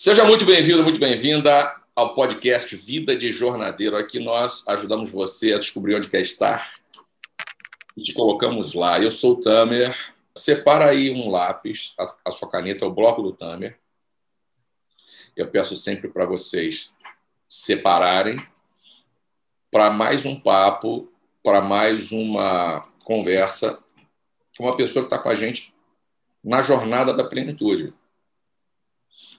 Seja muito bem-vindo, muito bem-vinda ao podcast Vida de Jornadeiro. Aqui nós ajudamos você a descobrir onde quer estar e te colocamos lá. Eu sou o Tamer. Separa aí um lápis, a, sua caneta, o bloco do Tamer. Eu peço sempre para vocês separarem para mais um papo, para mais uma conversa com uma pessoa que está com a gente na jornada da plenitude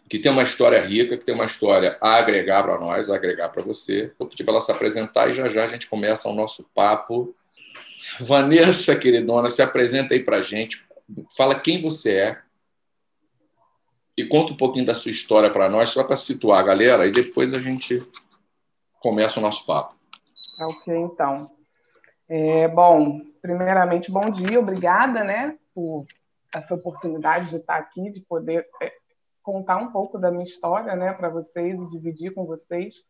que tem uma história rica, que tem uma história a agregar para nós, a agregar para você. Vou pedir para ela se apresentar e já já a gente começa o nosso papo. Vanessa, queridona, se apresenta aí para a gente. Fala quem você é e conta um pouquinho da sua história para nós, só para situar a galera, e depois a gente começa o nosso papo. Ok, então. É, bom, primeiramente, bom dia, obrigada né, por essa oportunidade de estar aqui, de poder é, contar um pouco da minha história, né, para vocês e dividir com vocês.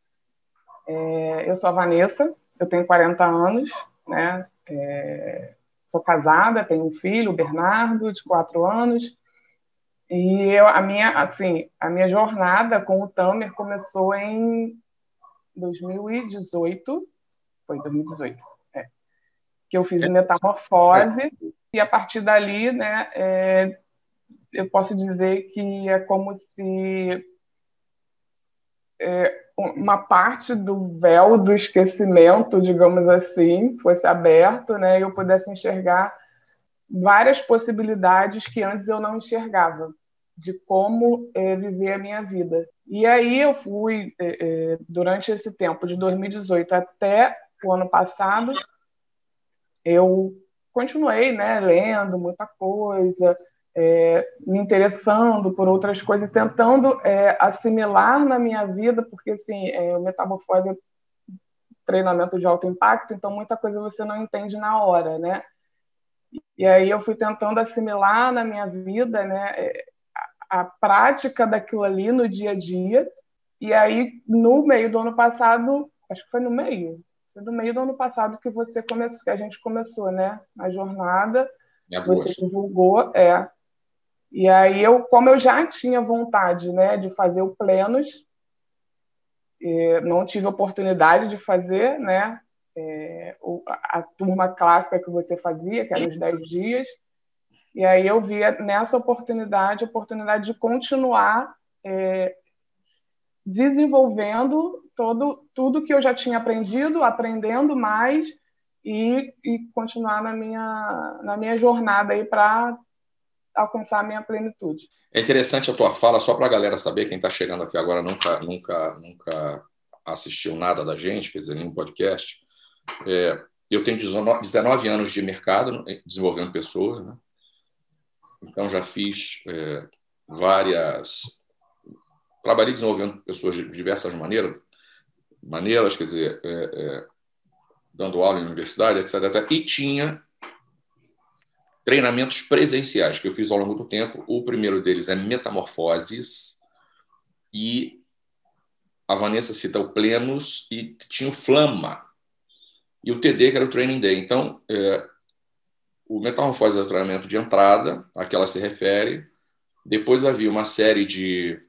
É, eu sou a Vanessa, eu tenho 40 anos, né, é, sou casada, tenho um filho, o Bernardo, de 4 anos, e eu, a minha, assim, a minha jornada com o Tamer começou em 2018, foi 2018, é, que eu fiz metamorfose, e a partir dali, né, é, eu posso dizer que é como se é, uma parte do véu do esquecimento, digamos assim, fosse aberto, né, e eu pudesse enxergar várias possibilidades que antes eu não enxergava de como é, viver a minha vida. E aí eu fui é, é durante esse tempo de 2018 até o ano passado, eu continuei, né, lendo muita coisa, é, me interessando por outras coisas, tentando é, assimilar na minha vida, porque assim, é, o metamorfose é treinamento de alto impacto, então muita coisa você não entende na hora, né? E aí eu fui tentando assimilar na minha vida, né, é, a, a prática daquilo ali no dia a dia. E aí no meio do ano passado, acho que foi no meio, foi no meio do ano passado que você começou, que a gente começou, né, a jornada. Você divulgou, é, e aí eu, como eu já tinha vontade, né, de fazer o plenos, não tive oportunidade de fazer, né, é, a turma clássica que você fazia, que era os 10 dias, e aí eu via nessa oportunidade, a oportunidade de continuar é, desenvolvendo todo, tudo que eu já tinha aprendido, aprendendo mais e, e continuar na minha, na minha jornada aí para alcançar a minha plenitude. É interessante a tua fala, só para a galera saber, quem está chegando aqui agora nunca, nunca, nunca assistiu nada da gente, quer dizer, nenhum podcast. É, eu tenho 19 anos de mercado desenvolvendo pessoas, né? então já fiz é, várias. Trabalhei desenvolvendo pessoas de diversas maneiras, maneiras, quer dizer, é, é dando aula em universidade, etc, etc. E tinha treinamentos presenciais que eu fiz ao longo do tempo. O primeiro deles é Metamorfoses e a Vanessa cita o Plenos e tinha o Flama e o TD, que era o Training Day. Então, é, o Metamorfose é o treinamento de entrada, a que ela se refere. Depois havia uma série de,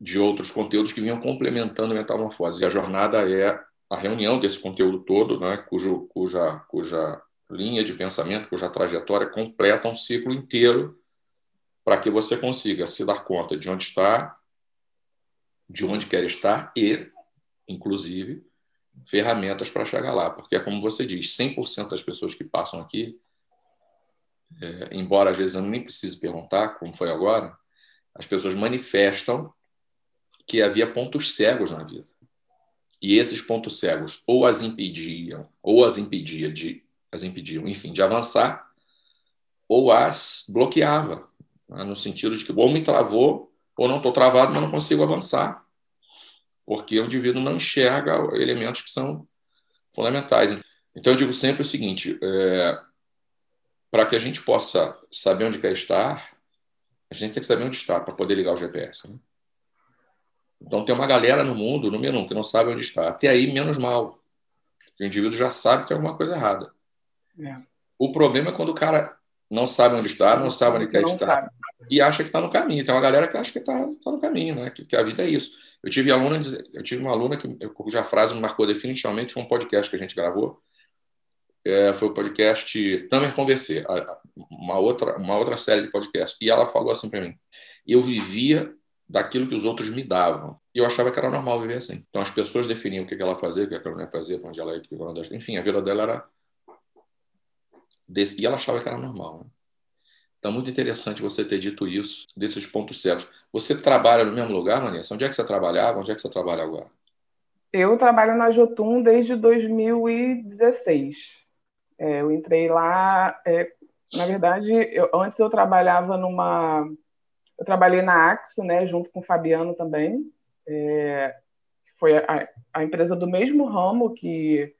de outros conteúdos que vinham complementando Metamorfose. E a jornada é a reunião desse conteúdo todo, né, cujo, cuja, cuja linha de pensamento, cuja trajetória completa um ciclo inteiro para que você consiga se dar conta de onde está, de onde quer estar e, inclusive, ferramentas para chegar lá. Porque é como você diz, 100% das pessoas que passam aqui, é, embora às vezes eu nem precise perguntar, como foi agora, as pessoas manifestam que havia pontos cegos na vida. E esses pontos cegos ou as impediam, ou as impedia de as impediam, enfim, de avançar, ou as bloqueava, né? no sentido de que ou me travou, ou não estou travado, mas não consigo avançar, porque o indivíduo não enxerga elementos que são fundamentais. Então, eu digo sempre o seguinte: é, para que a gente possa saber onde quer estar, a gente tem que saber onde está para poder ligar o GPS. Né? Então, tem uma galera no mundo, número um, que não sabe onde está. Até aí, menos mal. O indivíduo já sabe que tem alguma coisa errada. É. O problema é quando o cara não sabe onde está, não sabe onde quer não estar. Sabe. e acha que está no caminho. Tem uma galera que acha que está tá no caminho, né? Que, que, a vida é isso. Eu tive aluna, eu tive uma aluna que cuja frase me marcou definitivamente foi um podcast que a gente gravou. É, foi o podcast Tamer Conversar, uma outra uma outra série de podcasts. E ela falou assim para mim: eu vivia daquilo que os outros me davam. E eu achava que era normal viver assim. Então as pessoas definiam o que ela fazia, o que ela não ia fazer, para onde ela ia, o que ela não ia. Enfim, a vida dela era desse, e ela achava que era normal. Né? Então, muito interessante você ter dito isso, desses pontos certos. Você trabalha no mesmo lugar, Vanessa? Onde é que você trabalhava? Onde é que você trabalha agora? Eu trabalho na Jotun desde 2016. É, eu entrei lá, é, na verdade, eu, antes eu trabalhava numa. Eu trabalhei na Axo, né, junto com o Fabiano também. É, foi a, a, empresa do mesmo ramo que,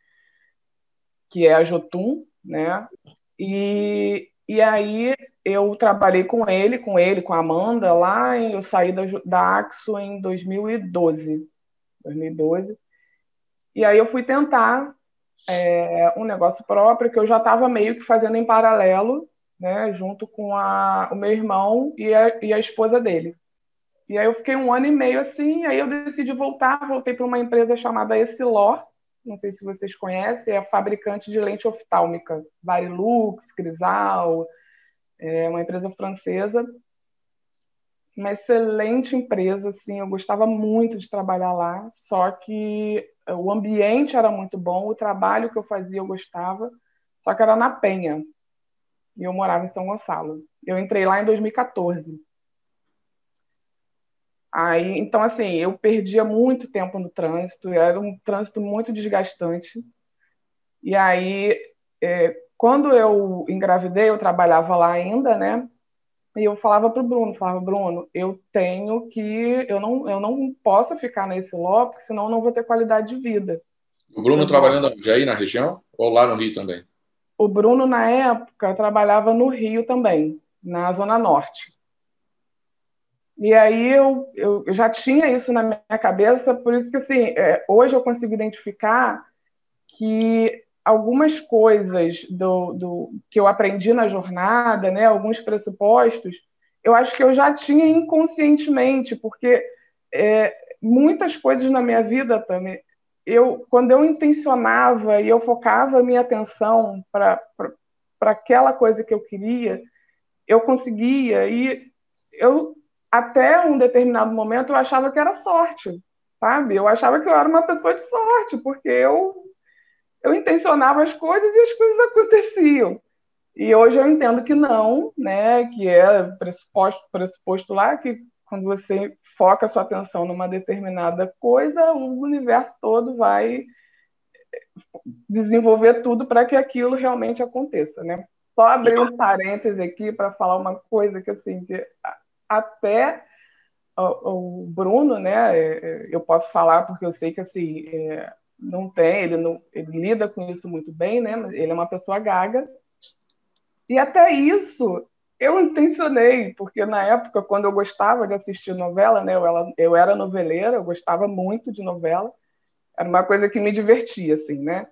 que é a Jotun, né? E, e aí eu trabalhei com ele, com ele, com a Amanda lá, e eu saí da, da Axo em 2012. 2012. E aí eu fui tentar é, um negócio próprio que eu já estava meio que fazendo em paralelo, né, junto com a, o meu irmão e a, e a esposa dele. E aí eu fiquei um ano e meio assim, aí eu decidi voltar, voltei para uma empresa chamada Essilor, não sei se vocês conhecem, é fabricante de lente oftálmica, Varilux, Crisal, é uma empresa francesa, uma excelente empresa, assim, eu gostava muito de trabalhar lá, só que o ambiente era muito bom, o trabalho que eu fazia eu gostava, só que era na Penha, e eu morava em São Gonçalo. Eu entrei lá em 2014. Aí, então, assim, eu perdia muito tempo no trânsito, era um trânsito muito desgastante. E aí, é, quando eu engravidei, eu trabalhava lá ainda, né? E eu falava para o Bruno, falava, Bruno, eu tenho que, eu não, eu não posso ficar nesse lote, porque senão eu não vou ter qualidade de vida. O Bruno eu trabalhando já aí na região ou lá no Rio também? O Bruno, na época, trabalhava no Rio também, na Zona Norte. E aí eu, eu, já tinha isso na minha cabeça, por isso que assim, é, hoje eu consigo identificar que algumas coisas do, do, que eu aprendi na jornada, né, alguns pressupostos, eu acho que eu já tinha inconscientemente, porque é, muitas coisas na minha vida também, eu, quando eu intencionava e eu focava a minha atenção para aquela coisa que eu queria, eu conseguia. E eu até um determinado momento eu achava que era sorte, sabe? Eu achava que eu era uma pessoa de sorte, porque eu eu intencionava as coisas e as coisas aconteciam. E hoje eu entendo que não, né? Que é pressuposto, pressuposto lá que quando você foca sua atenção numa determinada coisa, o universo todo vai desenvolver tudo para que aquilo realmente aconteça, né? Só abrir um parêntese aqui para falar uma coisa que assim que até o, o Bruno, né? É, é, eu posso falar porque eu sei que assim é, não tem, ele não, ele lida com isso muito bem, né? Ele é uma pessoa gaga e até isso eu intencionei, porque na época, quando eu gostava de assistir novela, né? Eu, ela, eu era noveleira, eu gostava muito de novela, era uma coisa que me divertia, assim, né?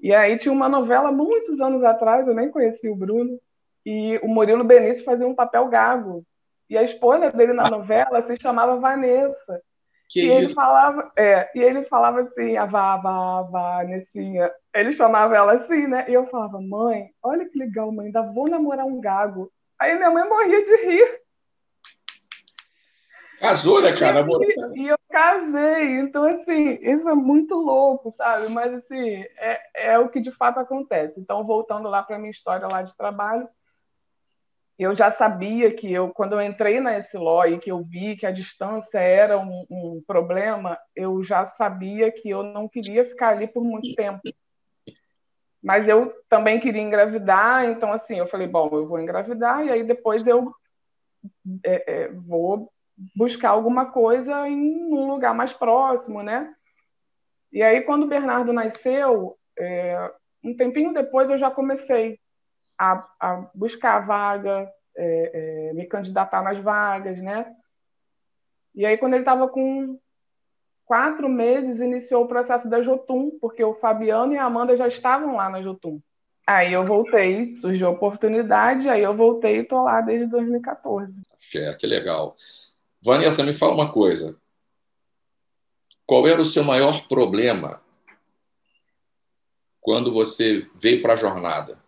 E aí tinha uma novela muitos anos atrás, eu nem conhecia o Bruno, e o Murilo Benício fazia um papel gago. E a esposa dele na novela se chamava Vanessa. Que e ele falava, é, e ele falava assim, a vá, vá, Vanessinha. Ele chamava ela assim, né? E eu falava, mãe, olha que legal, mãe, ainda vou namorar um gago. Aí minha mãe morria de rir. Casou, né, cara? E, e, eu casei. Então, assim, isso é muito louco, sabe? Mas, assim, é, é o que de fato acontece. Então, voltando lá para minha história lá de trabalho, eu já sabia que eu, quando eu entrei na Essiló e que eu vi que a distância era um, um, problema, eu já sabia que eu não queria ficar ali por muito tempo. Mas eu também queria engravidar, então assim, eu falei, bom, eu vou engravidar e aí depois eu é, é, vou buscar alguma coisa em um lugar mais próximo, né? E aí quando o Bernardo nasceu, é, um tempinho depois eu já comecei a, a buscar a vaga, é, é, me candidatar nas vagas, né? E aí, quando ele estava com quatro meses, iniciou o processo da Jotum, porque o Fabiano e a Amanda já estavam lá na Jotum. Aí eu voltei, surgiu a oportunidade, aí eu voltei e estou lá desde 2014. É, que legal. Vanessa, me fala uma coisa. Qual era o seu maior problema quando você veio para a jornada?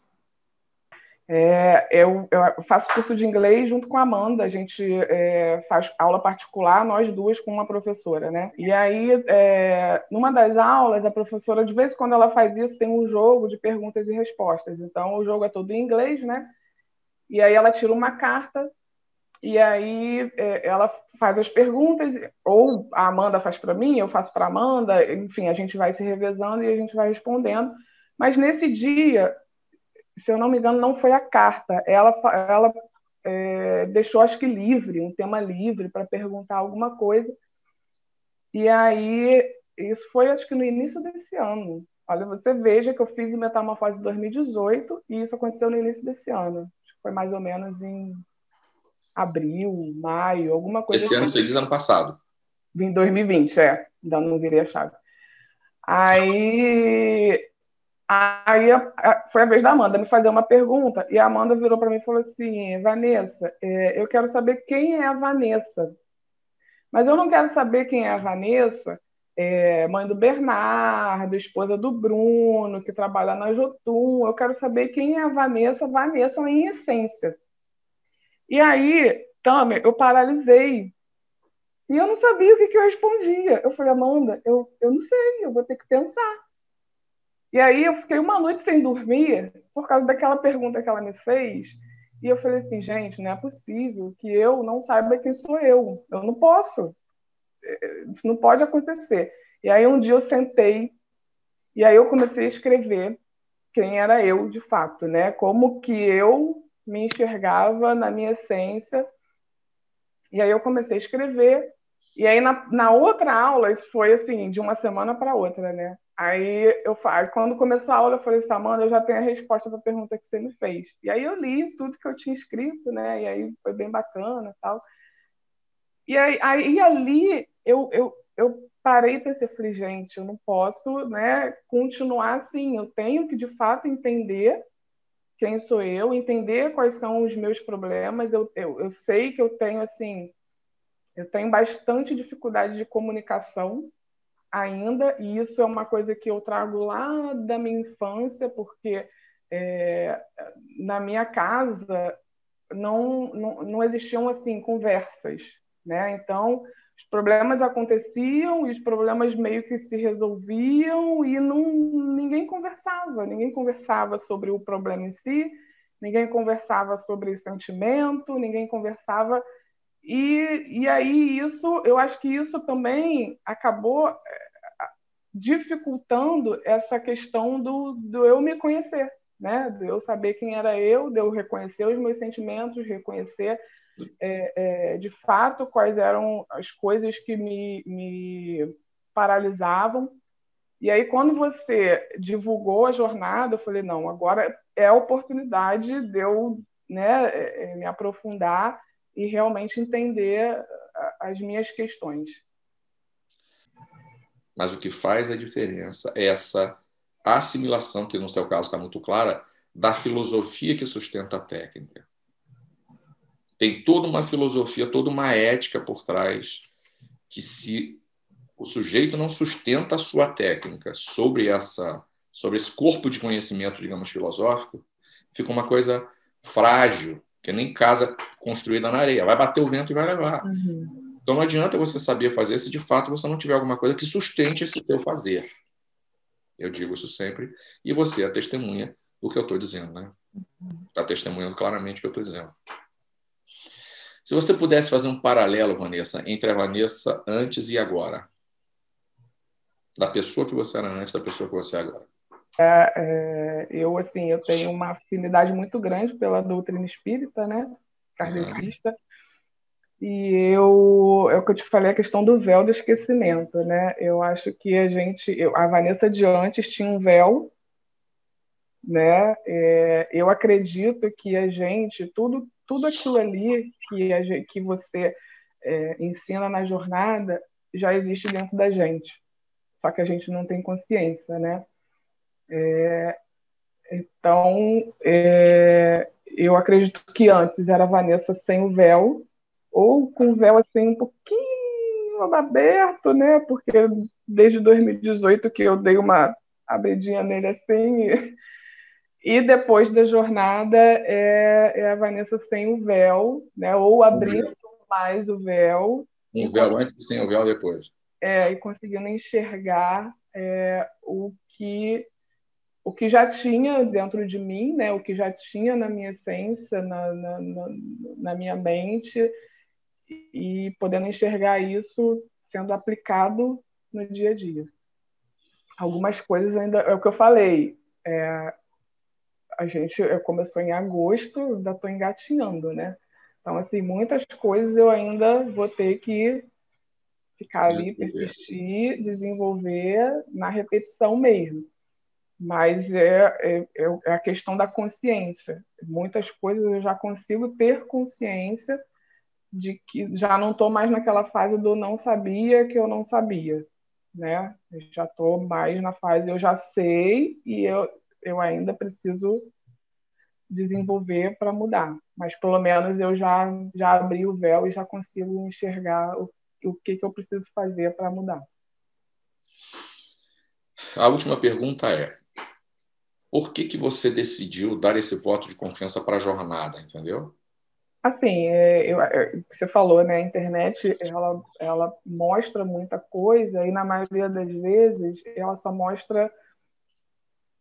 É, eu, eu, faço curso de inglês junto com a Amanda, a gente é, faz aula particular, nós duas, com uma professora, né? E aí, é, numa das aulas, a professora, de vez em quando ela faz isso, tem um jogo de perguntas e respostas. Então, o jogo é todo em inglês, né? E aí ela tira uma carta e aí é, ela faz as perguntas, ou a Amanda faz para mim, eu faço para a Amanda, enfim, a gente vai se revezando e a gente vai respondendo. Mas nesse dia, se eu não me engano, não foi a carta. Ela, ela é, deixou, acho que livre, um tema livre para perguntar alguma coisa. E aí, isso foi, acho que no início desse ano. Olha, você veja que eu fiz o Metamorfose em 2018 e isso aconteceu no início desse ano. Acho que foi mais ou menos em abril, maio, alguma coisa Esse assim. ano, você diz ano passado. Em 2020, é. Ainda não virei a chave. Aí Aí foi a vez da Amanda me fazer uma pergunta e a Amanda virou para mim e falou assim: Vanessa, é, eu quero saber quem é a Vanessa. Mas eu não quero saber quem é a Vanessa, é, mãe do Bernardo, esposa do Bruno, que trabalha na Jotun. Eu quero saber quem é a Vanessa, Vanessa em essência. E aí, Tamer, eu paralisei. E eu não sabia o que, que eu respondia. Eu falei, Amanda, eu, eu não sei, eu vou ter que pensar. E aí eu fiquei uma noite sem dormir por causa daquela pergunta que ela me fez. E eu falei assim, gente, não é possível que eu não saiba quem sou eu. Eu não posso. Isso não pode acontecer. E aí um dia eu sentei e aí eu comecei a escrever quem era eu de fato, né? Como que eu me enxergava na minha essência. E aí eu comecei a escrever. E aí na, na outra aula, isso foi assim, de uma semana para outra, né? Aí eu quando começou a aula, eu falei assim, Amanda, eu já tenho a resposta para a pergunta que você me fez. E aí eu li tudo que eu tinha escrito, né? E aí foi bem bacana e tal. E aí, aí ali eu, eu, eu parei e pensei, falei, gente, eu não posso né, continuar assim, eu tenho que de fato entender quem sou eu, entender quais são os meus problemas. Eu, eu, eu sei que eu tenho assim, eu tenho bastante dificuldade de comunicação, ainda, e isso é uma coisa que eu trago lá da minha infância, porque é, na minha casa não, não, não existiam assim conversas, né? Então os problemas aconteciam e os problemas meio que se resolviam e não, ninguém conversava, ninguém conversava sobre o problema em si, ninguém conversava sobre sentimento, ninguém conversava e, e aí isso, eu acho que isso também acabou dificultando essa questão do, do eu me conhecer, né? De eu saber quem era eu, de eu reconhecer os meus sentimentos, reconhecer é, é, de fato quais eram as coisas que me, me paralisavam. E aí, quando você divulgou a jornada, eu falei: não, agora é a oportunidade de eu né, é, é, me aprofundar e realmente entender as minhas questões. Mas o que faz a diferença é essa assimilação, que no seu caso está muito clara, da filosofia que sustenta a técnica. Tem toda uma filosofia, toda uma ética por trás, que se o sujeito não sustenta a sua técnica sobre essa sobre esse corpo de conhecimento, digamos, filosófico, fica uma coisa frágil, que nem casa construída na areia. Vai bater o vento e vai levar. Uhum. Então não adianta você saber fazer se de fato você não tiver alguma coisa que sustente esse teu fazer. Eu digo isso sempre. E você é a testemunha do que eu estou dizendo, né? Está testemunhando claramente o que eu estou dizendo. Se você pudesse fazer um paralelo, Vanessa, entre a Vanessa antes e agora, da pessoa que você era antes da pessoa que você é agora. É, é, eu assim, eu tenho uma afinidade muito grande pela doutrina espírita, né? Kardecista. Uhum. E eu, é o que eu te falei, a questão do véu do esquecimento, né? Eu acho que a gente, eu, a Vanessa de antes tinha um véu, né? É, eu acredito que a gente, tudo, tudo aquilo ali que, a, que você é, ensina na jornada já existe dentro da gente, só que a gente não tem consciência, né? É, Então, é, eu acredito que antes era a Vanessa sem o véu, ou com o véu assim um pouquinho aberto, né? Porque desde 2018 que eu dei uma abridinha nele assim. E, depois da jornada é, é, a Vanessa sem o véu, né? Ou abrindo mais o véu. Um véu antes e sem o véu depois. É, e conseguindo enxergar é, o que o que já tinha dentro de mim, né, o que já tinha na minha essência, na, na, na, na minha mente, e podendo enxergar isso sendo aplicado no dia a dia. Algumas coisas ainda, é o que eu falei, é, a gente começou em agosto, ainda estou engatinhando, né? Então, assim, muitas coisas eu ainda vou ter que ficar ali, persistir, desenvolver na repetição mesmo mas é, é, é, é, a questão da consciência. Muitas coisas eu já consigo ter consciência de que já não estou mais naquela fase do não sabia que eu não sabia, né? Eu já estou mais na fase eu já sei e eu, eu ainda preciso desenvolver para mudar, mas pelo menos eu já já abri o véu e já consigo enxergar o, o que, que eu preciso fazer para mudar. A última pergunta é: por que, que você decidiu dar esse voto de confiança para a jornada, entendeu? Assim, é, eu, é, você falou, né? A internet ela, ela mostra muita coisa e na maioria das vezes ela só mostra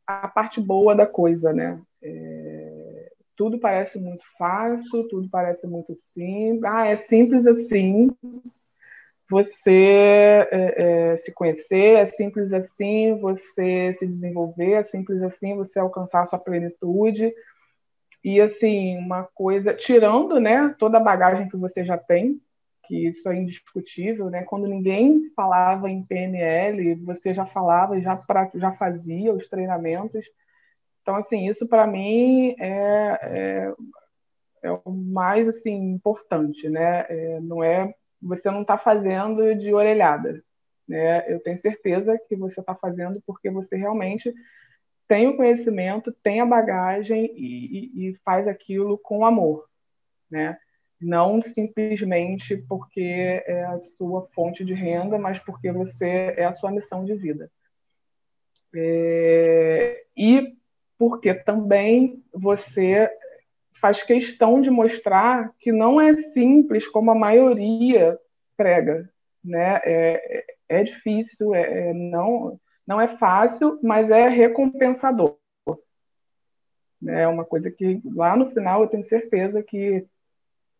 a parte boa da coisa, né? É, tudo parece muito fácil, tudo parece muito simples. Ah, é simples assim, você é, é, se conhecer, é simples assim você se desenvolver, é simples assim você alcançar a sua plenitude. E assim, uma coisa, tirando né, toda a bagagem que você já tem, que isso é indiscutível, né? Quando ninguém falava em PNL, você já falava, já, pra, já fazia os treinamentos. Então, assim, isso para mim é, é, é, o mais assim importante, né? É, não é você não está fazendo de orelhada. Né? Eu tenho certeza que você está fazendo porque você realmente tem o conhecimento, tem a bagagem e, e, e faz aquilo com amor. Né? Não simplesmente porque é a sua fonte de renda, mas porque você é a sua missão de vida. É, e porque também você faz questão de mostrar que não é simples como a maioria prega, né? É, é difícil, é, é, não, não é fácil, mas é recompensador. É uma coisa que lá no final eu tenho certeza que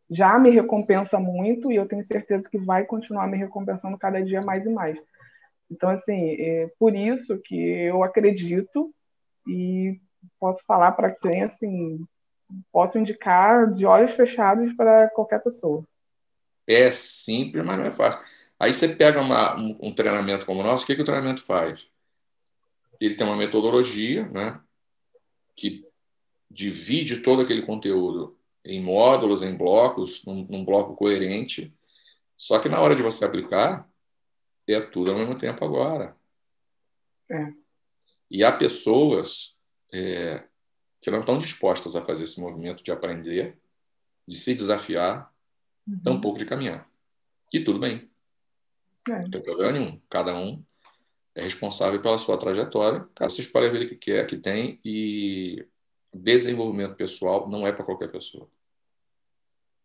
já me recompensa muito e eu tenho certeza que vai continuar me recompensando cada dia mais e mais. Então, assim, é por isso que eu acredito e posso falar para quem, assim, posso indicar de olhos fechados para qualquer pessoa. É simples, mas não é fácil. Aí você pega uma, um, um, treinamento como o nosso, o que, que o treinamento faz? Ele tem uma metodologia né, que divide todo aquele conteúdo em módulos, em blocos, num, num bloco coerente. Só que na hora de você aplicar, é tudo ao mesmo tempo agora. É. E há pessoas é, que não estão dispostas a fazer esse movimento de aprender, de se desafiar, uhum. tampouco de caminhar. E tudo bem. É. Não tem problema nenhum. Cada um é responsável pela sua trajetória. Cada você escolhe a vida que quer, que tem, e desenvolvimento pessoal não é para qualquer pessoa.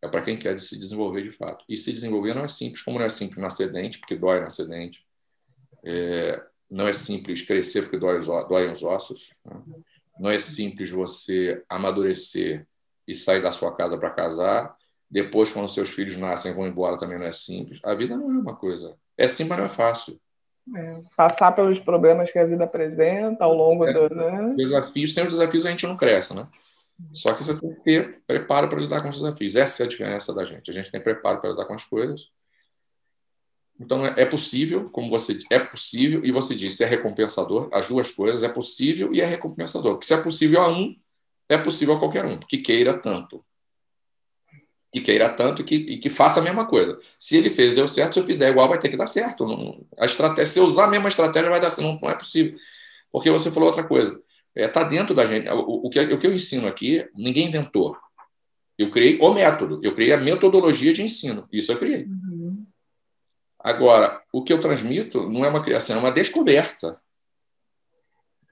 É para quem quer se desenvolver de fato. E se desenvolver não é simples, como não é simples nascer dente, porque dói nascer dente. É, não é simples crescer, porque dói dói os ossos. Né? Não é simples você amadurecer e sair da sua casa para casar. Depois, quando seus filhos nascem vão embora, também não é simples. A vida não é uma coisa. É simples, mas não é fácil. É, passar pelos problemas que a vida apresenta ao longo é, do. Né? Desafios, sem os desafios a gente não cresce, né? Só que você tem que ter preparo para lidar com os desafios. Essa é a diferença da gente. A gente tem preparo para lidar com as coisas então é possível, como você é possível e você disse é recompensador, as duas coisas é possível e é recompensador. Porque se é possível a um, é possível a qualquer um que queira tanto, que queira tanto que, e que faça a mesma coisa. Se ele fez deu certo, se eu fizer igual vai ter que dar certo. Não, a estratégia, se eu usar a mesma estratégia vai dar certo. Não, não é possível, porque você falou outra coisa. está é, dentro da gente. O, o, que, o que eu ensino aqui, ninguém inventou. Eu criei o método, eu criei a metodologia de ensino. Isso eu criei. Uhum. Agora, o que eu transmito não é uma criação, é uma descoberta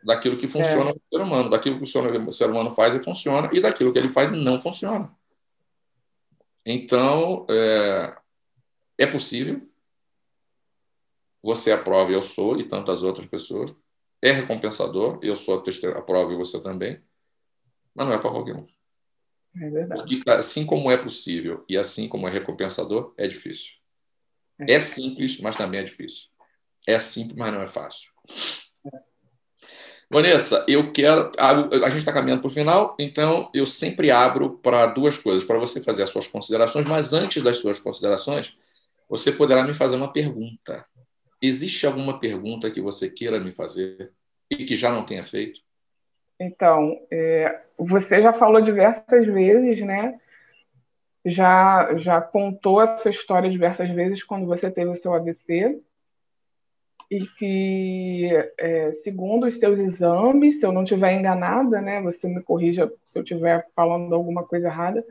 daquilo que funciona é. no ser humano, daquilo que o ser humano faz e funciona, e daquilo que ele faz e não funciona. Então, é, é possível. Você aprova, eu sou, e tantas outras pessoas. É recompensador, eu sou a prova e você também. Mas não é para qualquer um. É verdade. Porque assim como é possível e assim como é recompensador, é difícil. É, é simples, mas também é difícil. É simples, mas não é fácil. Vanessa, eu quero. A, gente está caminhando para o final, então eu sempre abro para duas coisas, para você fazer as suas considerações, mas antes das suas considerações, você poderá me fazer uma pergunta. Existe alguma pergunta que você queira me fazer e que já não tenha feito? Então, é, você já falou diversas vezes, né? Já, já contou essa história diversas vezes quando você teve o seu AVC e que, é, segundo os seus exames, se eu não estiver enganada, né, você me corrija se eu estiver falando alguma coisa errada,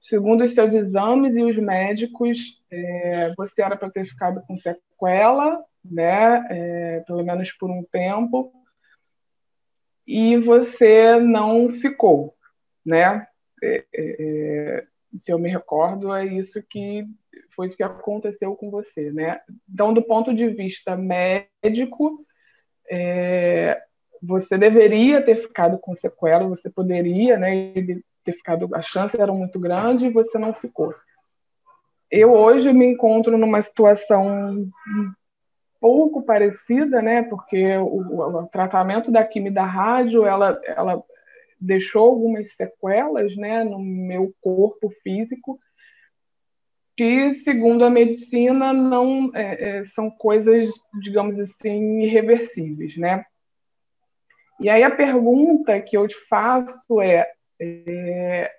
segundo os seus exames e os médicos, é, você era para ter ficado com sequela, né, é, pelo menos por um tempo, e você não ficou, né? É, é, é, se eu me recordo, é isso que foi isso que aconteceu com você, né? Então, do ponto de vista médico, é, você deveria ter ficado com sequela, você poderia, né? Ter ficado, a chance era muito grande e você não ficou. Eu hoje me encontro numa situação pouco parecida, né? Porque o, o tratamento da quimio da rádio, ela, ela deixou algumas sequelas, né, no meu corpo físico, que, segundo a medicina, não é, é, são coisas, digamos assim, irreversíveis, né? E aí a pergunta que eu te faço é, é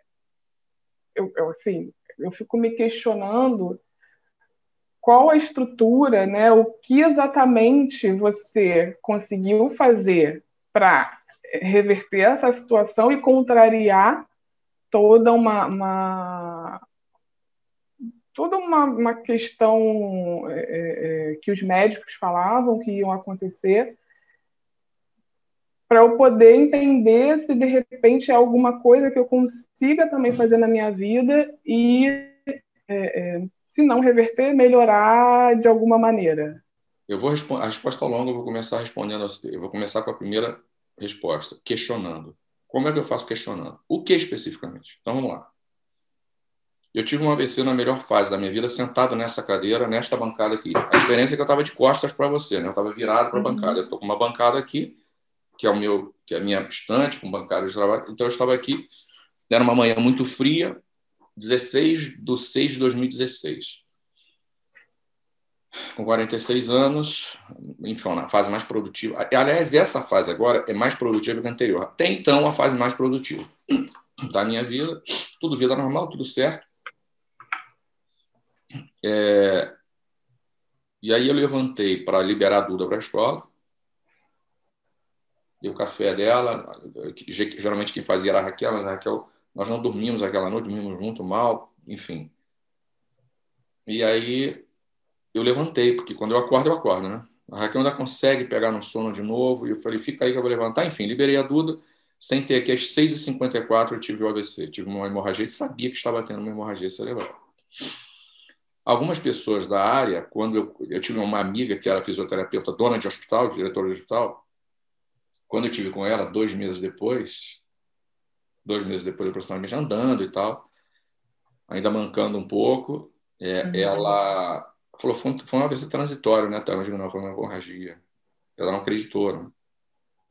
eu, eu, assim, eu fico me questionando qual a estrutura, né? O que exatamente você conseguiu fazer para reverter essa situação e contrariar toda uma, uma toda uma, uma questão é, é, é, que os médicos falavam que iam acontecer, para eu poder entender se de repente é alguma coisa que eu consiga também fazer na minha vida e, é, é se não reverter, melhorar de alguma maneira. Eu vou a resposta longa, eu vou começar respondendo. Eu vou começar com a primeira resposta, questionando. Como é que eu faço questionando? O que especificamente? Então vamos lá. Eu tive um AVC na melhor fase da minha vida, sentado nessa cadeira, nesta bancada aqui. A diferença é que eu estava de costas para você, né? Eu estava virado para a uhum. bancada. Eu estou com uma bancada aqui, que é o meu, que é a minha estante com bancada de trabalho. Então eu estava aqui. Era uma manhã muito fria, 16 de 6 de 2016. Com 46 anos, enfim, na fase mais produtiva. Aliás, essa fase agora é mais produtiva que a anterior. Até então, a fase mais produtiva da minha vida. Tudo vida normal, tudo certo é, e aí eu levantei para liberar a Duda para a escola. Dei o café dela. Geralmente quem fazia era a Raquel, mas a Raquel, nós não dormimos aquela noite, dormimos muito mal, enfim. E aí eu levantei, porque quando eu acordo, eu acordo, né? A Raquel ainda consegue pegar no sono de novo. E eu falei, fica aí que eu vou levantar. Enfim, liberei a Duda. Sentei aqui às 6h54, eu tive o AVC. Tive uma hemorragia sabia que estava tendo uma hemorragia cerebral. Algumas pessoas da área, quando eu, eu tive uma amiga que era fisioterapeuta, dona de hospital, diretora de hospital, quando eu tive com ela, dois meses depois, dois meses depois aproximadamente, andando e tal, ainda mancando um pouco, é, uhum. ela falou, foi, foi uma vez transitória, né? Tá, não, foi uma hemorragia. Ela não acreditou. Né?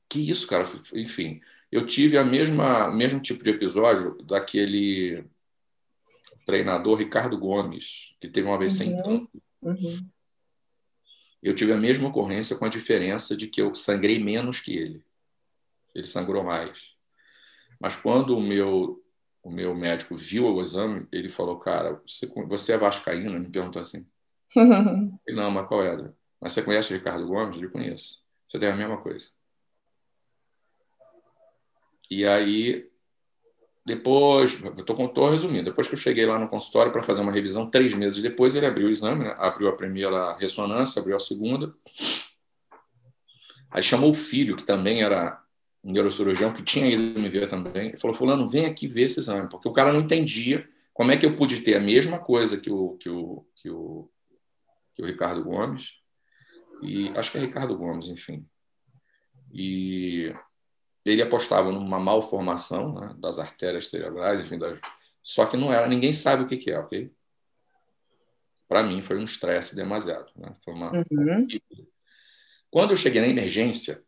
Que isso, cara? Enfim, eu tive a mesma, o mesmo tipo de episódio daquele treinador Ricardo Gomes, que teve uma vez uhum. campo. Uhum. Eu tive a mesma ocorrência com a diferença de que eu sangrei menos que ele. Ele sangrou mais. Mas quando o meu o meu médico viu o exame, ele falou, cara, você, você é vascaíno? Me perguntou assim. Uhum. Não, mas qual é? Mas você conhece o Ricardo Gomes? Eu conheço. Você tem a mesma coisa. E aí, depois, estou resumindo, depois que eu cheguei lá no consultório para fazer uma revisão, três meses depois, ele abriu o exame, né? abriu a primeira ressonância, abriu a segunda. Aí chamou o filho, que também era um neurocirurgião, que tinha ido me ver também. Ele falou: Fulano, vem aqui ver esse exame, porque o cara não entendia como é que eu pude ter a mesma coisa que o, que o, que o, que o Ricardo Gomes, e acho que é Ricardo Gomes, enfim. E ele apostava numa malformação né, das artérias cerebrais, enfim, das... só que não era, ninguém sabe o que, que é, ok? Para mim foi um estresse demasiado. Né? Foi uma... Uhum. Quando eu cheguei na emergência,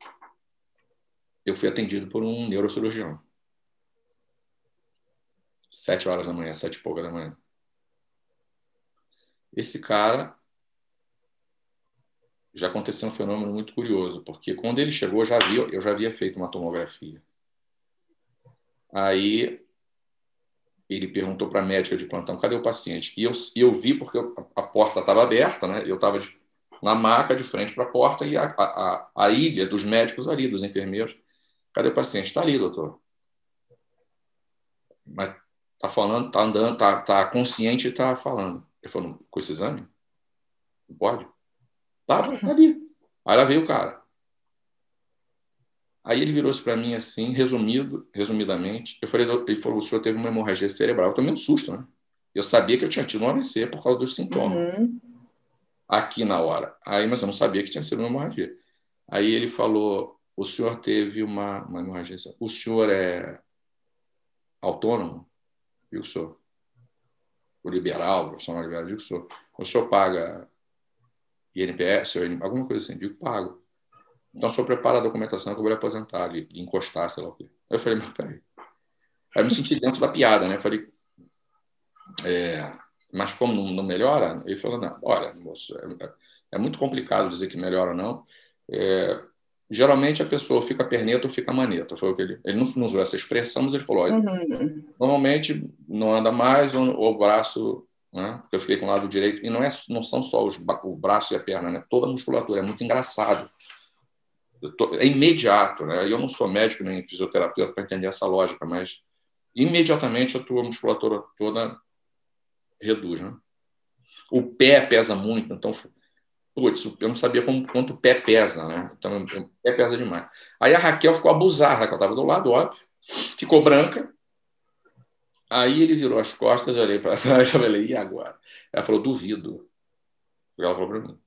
eu fui atendido por um neurocirurgião. Sete horas da manhã, sete e pouca da manhã. Esse cara já aconteceu um fenômeno muito curioso, porque quando ele chegou, eu já havia, eu já havia feito uma tomografia. Aí ele perguntou para a médica de plantão, cadê o paciente? E eu, eu vi porque eu, a porta estava aberta, né? eu estava na maca de frente para a porta e a, a, a ilha dos médicos ali, dos enfermeiros. Cadê o paciente? Está ali, doutor. Mas está falando, está andando, está tá consciente e está falando. Ele falou, com esse exame? Não pode? Tava ali. Aí lá veio o cara. Aí ele virou-se para mim assim, resumido, resumidamente. Eu falei, ele falou, o senhor teve uma hemorragia cerebral. Eu tomei um susto, né? Eu sabia que eu tinha tido um AVC por causa dos sintomas. Uhum. Aqui na hora. Aí, mas eu não sabia que tinha sido uma hemorragia. Aí ele falou, o senhor teve uma, uma hemorragia. O senhor é autônomo? Eu sou. O liberal, profissional liberal, eu sou. O senhor paga INPS, alguma coisa assim, digo, pago. Então, só prepara a documentação que eu vou aposentar ali, encostar, sei lá o quê. Aí eu falei, mas peraí. Aí eu me senti dentro da piada, né? Eu falei, é, mas como não, não, melhora? Ele falou, não, olha, moço, é, é, muito complicado dizer que melhora ou não. É, geralmente a pessoa fica perneta ou fica maneta. Foi o que ele, ele não, não usou essa expressão, mas ele falou, olha, uhum. normalmente não anda mais ou, ou o braço né? porque eu fiquei com o lado direito, e não, é, não são só os, o braço e a perna, né? toda a musculatura, é muito engraçado. Tô, é imediato, né? eu não sou médico nem fisioterapeuta para entender essa lógica, mas imediatamente a tua musculatura toda reduz. Né? O pé pesa muito, então, putz, eu não sabia como, quanto o pé pesa, né? então o pé pesa demais. Aí a Raquel ficou abusada, Raquel estava do lado, óbvio, ficou branca, Aí ele virou as costas, eu olhei para ela e falei, e agora? Ela falou, duvido. Ela falou para mim.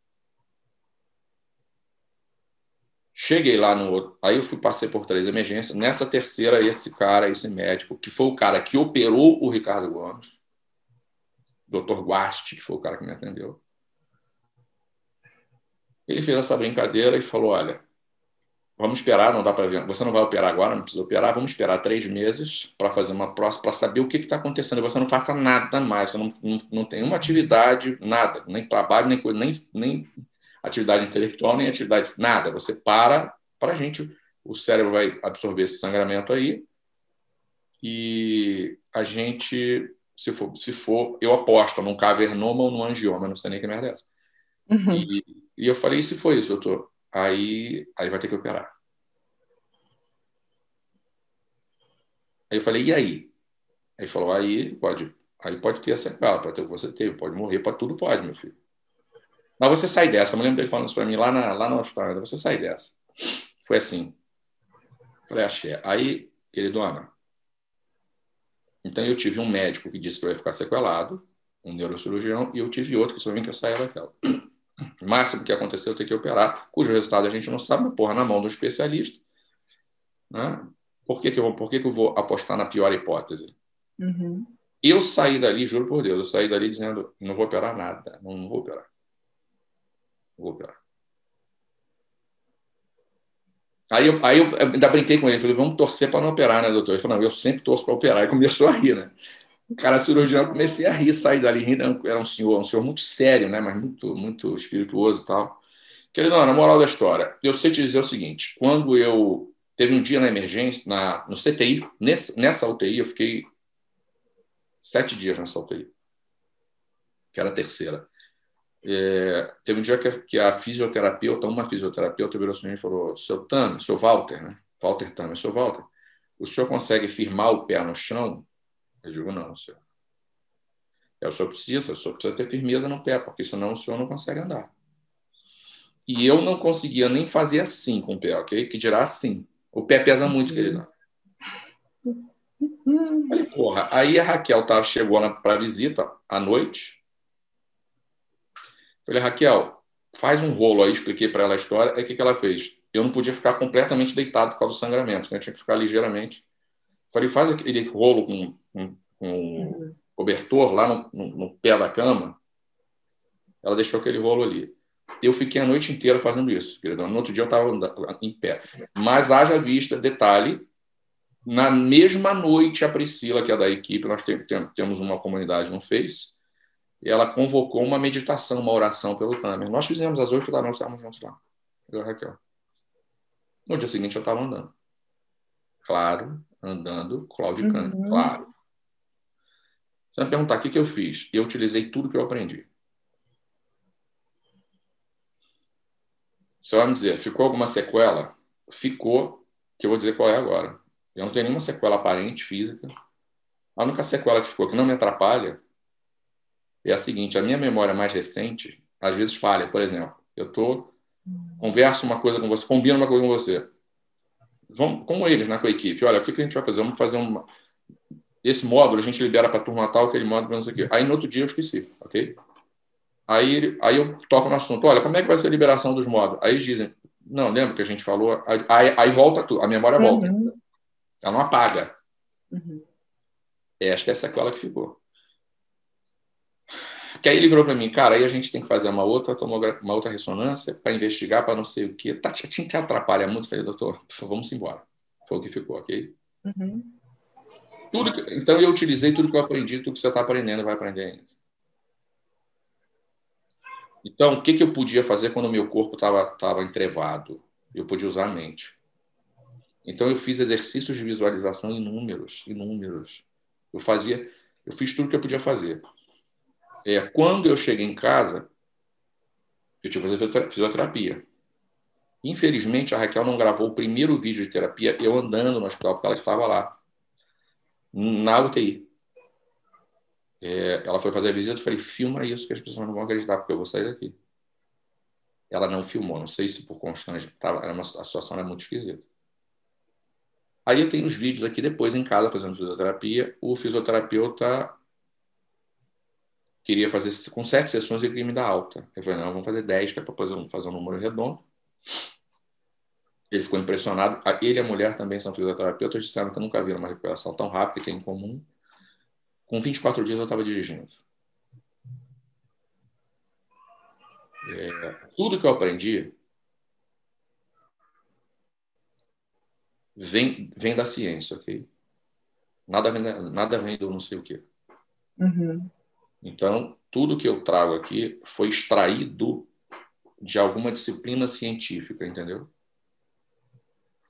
Cheguei lá no outro. Aí eu fui, passei por três emergências. Nessa terceira, esse cara, esse médico, que foi o cara que operou o Ricardo Gomes, Dr. Guasti, que foi o cara que me atendeu, ele fez essa brincadeira e falou: Olha, Vamos esperar, não dá para ver. Você não vai operar agora, não precisa operar. Vamos esperar três meses para fazer uma próxima, para saber o que está acontecendo. Você não faça nada mais, você não, não, não tem uma atividade, nada, nem trabalho, nem, nem, nem atividade intelectual, nem atividade, nada. Você para para a gente, o cérebro vai absorver esse sangramento aí e a gente, se for, se for eu aposto num cavernoma ou num angioma, não sei nem que merda é essa. Uhum. E, e eu falei, e se foi isso, doutor? Aí, aí vai ter que operar. Aí eu falei, e aí? Aí falou, aí pode, aí pode ter a sequela, pode ter o que você teve, pode morrer, pode tudo pode, meu filho. Mas você sai dessa. Eu me lembro dele falando isso para mim lá, na, lá no hospital. Você sai dessa. Foi assim. Falei, achei. Aí ele, dona. Então eu tive um médico que disse que ia ficar sequelado, um neurocirurgião, e eu tive outro que só vim que eu saia daquela. O máximo que aconteceu ter que operar, cujo resultado a gente não sabe, mas porra, na mão do especialista. Né? Por, que, que, eu, por que, que eu vou apostar na pior hipótese? Uhum. Eu saí dali, juro por Deus, eu saí dali dizendo: não vou operar nada, não, não vou operar. Não vou operar. Aí eu, aí eu ainda brinquei com ele, falei: vamos torcer para não operar, né, doutor? Ele falou: não, eu sempre torço para operar. E começou a rir, né? O cara cirurgião, comecei a rir, sair dali rindo. Era um senhor, um senhor muito sério, né? mas muito, muito espirituoso e tal. Querido, na moral da história, eu sei te dizer o seguinte: quando eu teve um dia na emergência, na, no CTI, nessa, nessa UTI, eu fiquei sete dias nessa UTI, que era a terceira. É, teve um dia que, que, a fisioterapeuta, uma fisioterapeuta, virou assim e falou: seu Tami, seu Walter, né? Walter Tami, seu Walter, o senhor consegue firmar o pé no chão? Eu digo, não, senhor. É, o senhor precisa, o senhor precisa ter firmeza no pé, porque senão o senhor não consegue andar. E eu não conseguia nem fazer assim com o pé, ok? Que dirá assim. O pé pesa muito, querida. Falei, porra. Aí a Raquel tá, chegou para visita à noite. Falei, Raquel, faz um rolo aí, expliquei para ela a história. Aí o que, que ela fez? Eu não podia ficar completamente deitado por causa do sangramento, né? eu tinha que ficar ligeiramente. Falei, faz aquele rolo com, com, com cobertor lá no, no, no, pé da cama. Ela deixou aquele rolo ali. Eu fiquei a noite inteira fazendo isso, querido. No outro dia eu estava em pé. Mas haja vista, detalhe, na mesma noite a Priscila, que é da equipe, nós tem, tem, temos uma comunidade no Face, e ela convocou uma meditação, uma oração pelo Tamer. Nós fizemos às oito da noite, estávamos juntos lá. Eu e Raquel. No dia seguinte eu estava andando. Claro, andando, claudicando, uhum. claro. Você vai me perguntar o que, que eu fiz. Eu utilizei tudo que eu aprendi. Você vai me dizer, ficou alguma sequela? Ficou, que eu vou dizer qual é agora. Eu não tenho nenhuma sequela aparente, física. A única sequela que ficou, que não me atrapalha, é a seguinte: a minha memória mais recente, às vezes falha. Por exemplo, eu tô converso uma coisa com você, combino uma coisa com você. Vamos, com eles, né, com a equipe. Olha, o que, que a gente vai fazer? Vamos fazer uma, esse módulo a gente libera para turma tal, aquele módulo, não sei o quê. Aí no outro dia eu esqueci, ok? Aí, aí eu toco no assunto, olha, como é que vai ser a liberação dos módulos? Aí eles dizem, não, lembra que a gente falou? Aí, aí, volta tudo, a memória volta. Uhum. Ela não apaga. Uhum. Esta é a sequela que ficou. Que aí ele virou para mim, cara, aí a gente tem que fazer uma outra, uma outra ressonância para investigar, para não sei o quê. Tá, te, te atrapalha muito. Falei, doutor, vamos embora. Foi o que ficou, ok? Uhum. Tudo que, então eu utilizei tudo que eu aprendi, tudo que você está aprendendo vai aprender ainda. Então, o que, que eu podia fazer quando o meu corpo estava tava entrevado? Eu podia usar a mente. Então, eu fiz exercícios de visualização inúmeros, inúmeros. Eu fazia, eu fiz tudo que eu podia fazer. É, quando eu cheguei em casa, eu tive que fazer fisioterapia. Infelizmente, a Raquel não gravou o primeiro vídeo de terapia eu andando no hospital, porque ela estava lá na UTI. É, ela foi fazer a visita, eu falei, filma isso que as pessoas não vão acreditar, porque eu vou sair daqui. Ela não filmou, não sei se por constante, era uma, a situação era muito esquisita. Aí eu tenho os vídeos aqui depois em casa fazendo fisioterapia. O fisioterapeuta queria fazer com sete sessões ele queria me dar alta. Eu falei, não, vamos fazer dez, que é para fazer um número redondo. Ele ficou impressionado. Ele e a mulher também são fisioterapeutas, disseram que nunca viram uma recuperação tão rápida que é incomum. Com 24 dias eu estava dirigindo. É, tudo que eu aprendi vem, vem da ciência, ok? Nada vem, nada vem do não sei o quê. Uhum. Então, tudo que eu trago aqui foi extraído de alguma disciplina científica, entendeu?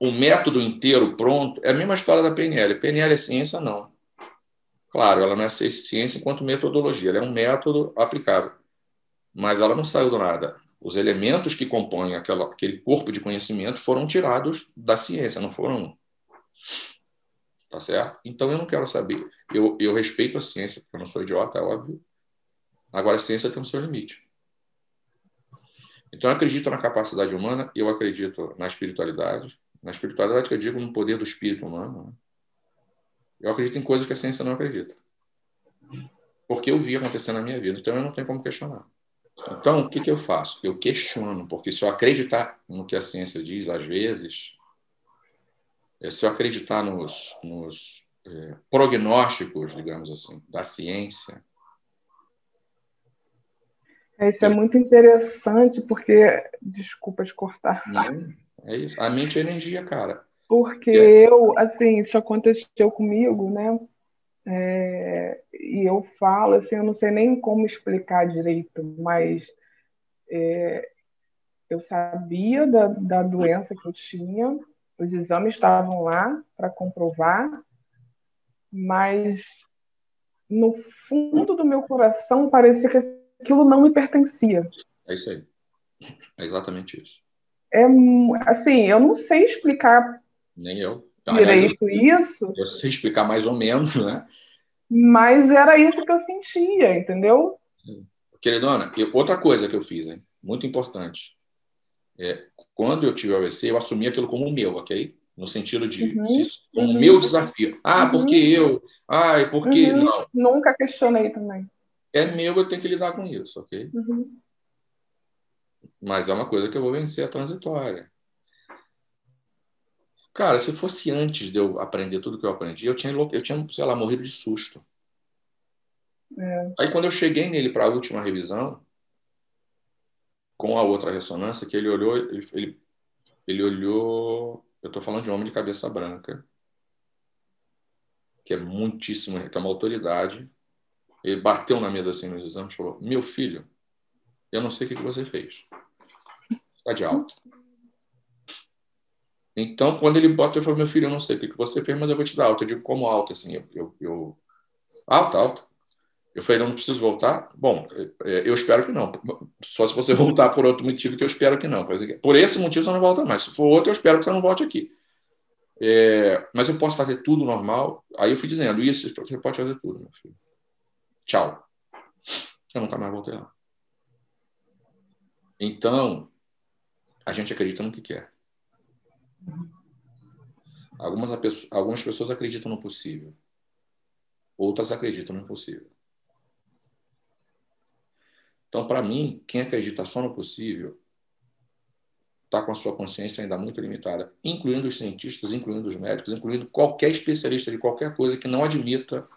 O método inteiro pronto, é a mesma história da PNL. PNL é ciência? Não. Claro, ela não é ciência enquanto metodologia, ela é um método aplicável. Mas ela não saiu do nada. Os elementos que compõem aquela, aquele corpo de conhecimento foram tirados da ciência, não foram. Tá certo? Então eu não quero saber. Eu, eu respeito a ciência, porque eu não sou idiota, é óbvio. Agora a ciência tem o seu limite. Então eu acredito na capacidade humana, eu acredito na espiritualidade, na espiritualidade que eu digo no poder do espírito humano, né? eu acredito em coisas que a ciência não acredita. Porque eu vi acontecer na minha vida, então eu não tenho como questionar. Então, o que, que eu faço? Eu questiono, porque se eu acreditar no que a ciência diz, às vezes, é, se eu acreditar nos, nos é, prognósticos, digamos assim, da ciência. Isso é muito interessante, porque. Desculpa te cortar. Não, é isso. A mente é energia, cara. Porque é. eu, assim, isso aconteceu comigo, né? É, e eu falo, assim, eu não sei nem como explicar direito, mas é, eu sabia da, da doença que eu tinha, os exames estavam lá para comprovar, mas no fundo do meu coração parecia que aquilo não me pertencia. É isso aí. É exatamente isso é assim, eu não sei explicar. Nem eu. direito isso. Eu sei explicar mais ou menos, né? Mas era isso que eu sentia, entendeu? Queridona, eu, outra coisa que eu fiz, hein? muito importante. É, quando eu tive o AVC, eu assumi aquilo como meu, ok? No sentido de Uhum, como uhum. meu desafio. Ah, Uhum. porque eu? Ai, porque Uhum. não? Nunca questionei também. É meu, eu tenho que lidar com isso, ok? Uhum. Mas é uma coisa que eu vou vencer, é transitória. Cara, se fosse antes de eu aprender tudo que eu aprendi, eu tinha, eu tinha sei lá, morrido de susto. É. Aí, quando eu cheguei nele para a última revisão, com a outra ressonância, que ele olhou, ele, ele, ele olhou. Eu estou falando de um homem de cabeça branca, que é muitíssimo, que é uma autoridade. Ele bateu na mesa assim nos exames e falou: Meu filho, eu não sei o que que você fez. Está de alta. Então, quando ele bota, eu falo: Meu filho, eu não sei o que você fez, mas eu vou te dar alta. Eu digo: Como alta? Assim, eu, eu, eu... Alta, alta. Eu falei, não, não preciso voltar? Bom, é, eu espero que não. Só se você voltar por outro motivo que eu espero que não. Por esse motivo você não volta mais. Se for outro, eu espero que você não volte aqui. É, mas eu posso fazer tudo normal. Aí eu fui dizendo, isso, você pode fazer tudo, meu filho. Tchau. Eu nunca mais voltei lá. Então, a gente acredita no que quer. Algumas, algumas pessoas acreditam no possível. Outras acreditam no impossível. Então, para mim, quem acredita só no possível está com a sua consciência ainda muito limitada, incluindo os cientistas, incluindo os médicos, incluindo qualquer especialista de qualquer coisa que não admita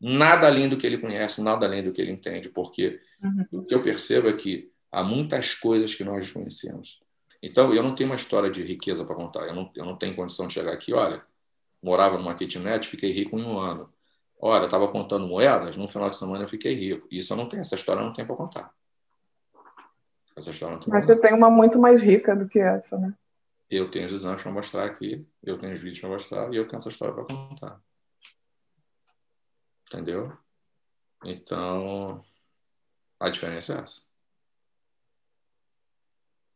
nada além do que ele conhece, nada além do que ele entende, porque uhum. o que eu percebo é que há muitas coisas que nós desconhecemos. Então, eu não tenho uma história de riqueza para contar, eu não, eu não tenho condição de chegar aqui, olha, morava numa kitnet, fiquei rico em um ano. Olha, estava contando moedas, no final de semana eu fiquei rico. Isso eu não tenho, essa história eu não tenho para contar. Essa história não tem Mas você tem uma muito mais rica do que essa, né? Eu tenho os exames para mostrar aqui, eu tenho os vídeos para mostrar e eu tenho essa história para contar. Entendeu? Então, a diferença é essa.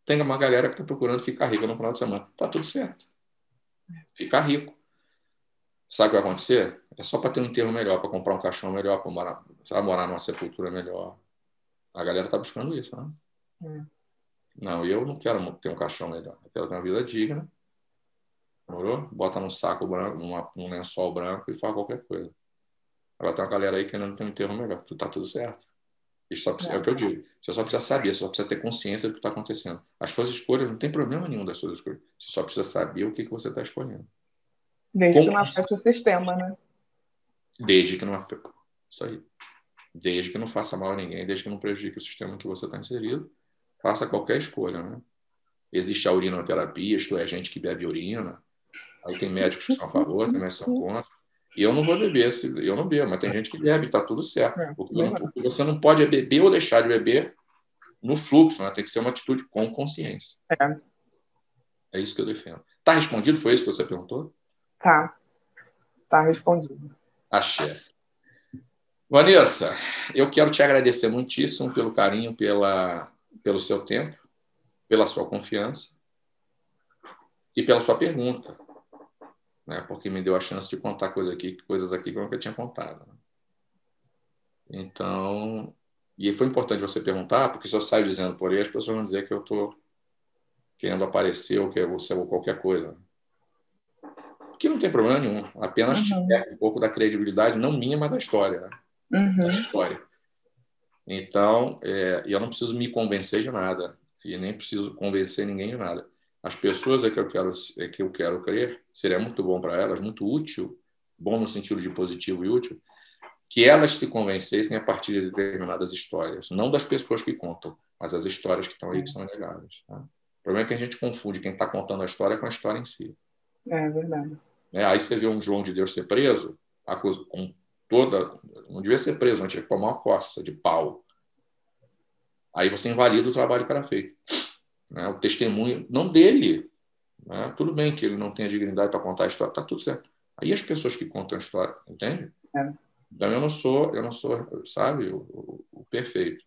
Tem uma galera que está procurando ficar rica no final de semana. Tá tudo certo. Ficar rico. Sabe o que vai acontecer? É só para ter um enterro melhor, para comprar um caixão melhor, para morar, morar numa sepultura melhor. A galera está buscando isso, né? É. Não, eu não quero ter um caixão melhor. Eu quero ter uma vida digna. Morou? Bota num saco branco, numa, num lençol branco e faz qualquer coisa. Agora tem uma galera aí querendo ter um enterro melhor. Tu tá tudo certo. Precisa, é. o que eu digo. Você só precisa saber, você só precisa ter consciência do que está acontecendo. As suas escolhas, não tem problema nenhum das suas escolhas. Você só precisa saber o que, que você está escolhendo. Desde que não afete o sistema, né? Desde que não afete. Isso aí. Desde que não faça mal a ninguém, desde que não prejudique o sistema que você está inserido, faça qualquer escolha, né? Existe a urinoterapia, isto é, gente que bebe urina. Aí tem médicos que são a favor, tem médicos que são contra. E eu não vou beber, eu não bebo, mas tem gente que bebe, tá tudo certo. O que, não, o que você não pode é beber ou deixar de beber no fluxo, né? Tem que ser uma atitude com consciência. É. É isso que eu defendo. Tá respondido? Foi isso que você perguntou? Tá. Tá respondido. Axé. Vanessa, eu quero te agradecer muitíssimo pelo carinho, pela, pelo seu tempo, pela sua confiança e pela sua pergunta, né? porque me deu a chance de contar coisa aqui, coisas aqui que eu nunca tinha contado. Né? Então, e foi importante você perguntar, porque se eu saio dizendo por aí, as pessoas vão dizer que eu estou querendo aparecer ou que eu ou qualquer coisa. Que não tem problema nenhum, apenas Uhum. perde um pouco da credibilidade, não minha, mas da história. Né? Uhum. da história. Então, é, eu não preciso me convencer de nada e nem preciso convencer ninguém de nada. As pessoas é que eu quero, é que eu quero crer, seria muito bom para elas, muito útil, bom no sentido de positivo e útil, que elas se convencessem a partir de determinadas histórias, não das pessoas que contam, mas as histórias que estão aí que são legadas. Tá? O problema é que a gente confunde quem está contando a história com a história em si. É verdade. Né? Aí você vê um João de Deus ser preso, com toda. Não devia ser preso, não tinha que tomar uma coça de pau. Aí você invalida o trabalho que era feito. Né? O testemunho, não dele. Né? Tudo bem que ele não tem a dignidade para contar a história, está tudo certo. Aí as pessoas que contam a história, entende? É. Então eu não sou, eu não sou, sabe, o, o, o perfeito.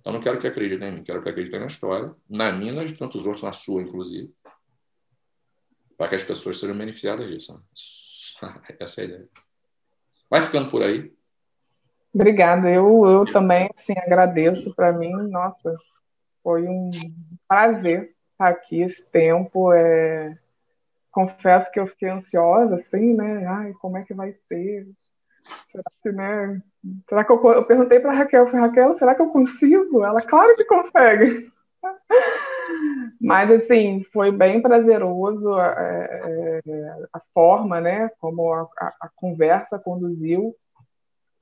Então não quero que acreditem em mim, quero que acreditem na história, na minha e de tantos outros, na sua, inclusive. para que as pessoas sejam beneficiadas disso. Né? Essa é a ideia. Vai ficando por aí. Obrigada. Eu, eu também sim, agradeço. Para mim, nossa, foi um prazer estar aqui esse tempo. É... Confesso que eu fiquei ansiosa, assim, né? Ai, como é que vai ser? Será que, né? Será que eu, eu perguntei para Raquel, Raquel, será que eu consigo? Ela, claro que consegue. Mas, assim, foi bem prazeroso a, é, é, a forma, né, como a, a, conversa conduziu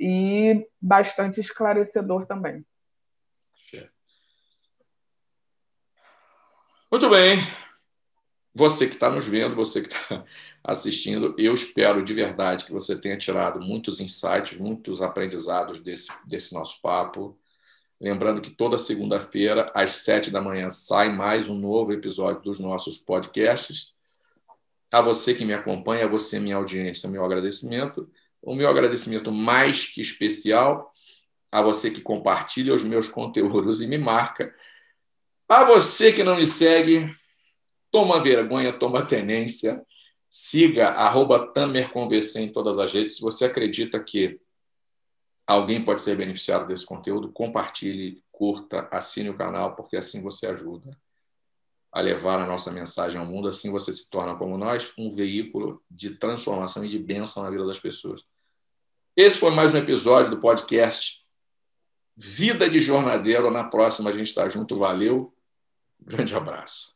e bastante esclarecedor também. Muito bem. Você que está nos vendo, você que está assistindo, eu espero de verdade que você tenha tirado muitos insights, muitos aprendizados desse, desse nosso papo. Lembrando que toda segunda-feira, às sete da manhã, sai mais um novo episódio dos nossos podcasts. A você que me acompanha, a você, minha audiência, meu agradecimento. O meu agradecimento mais que especial a você que compartilha os meus conteúdos e me marca. A você que não me segue, toma vergonha, toma tenência. Siga arroba Tamer em todas as redes. Se você acredita que alguém pode ser beneficiado desse conteúdo, compartilhe, curta, assine o canal, porque assim você ajuda a levar a nossa mensagem ao mundo. Assim você se torna, como nós, um veículo de transformação e de bênção na vida das pessoas. Esse foi mais um episódio do podcast Vida de Jornadeiro. Na próxima a gente está junto. Valeu. Grande abraço.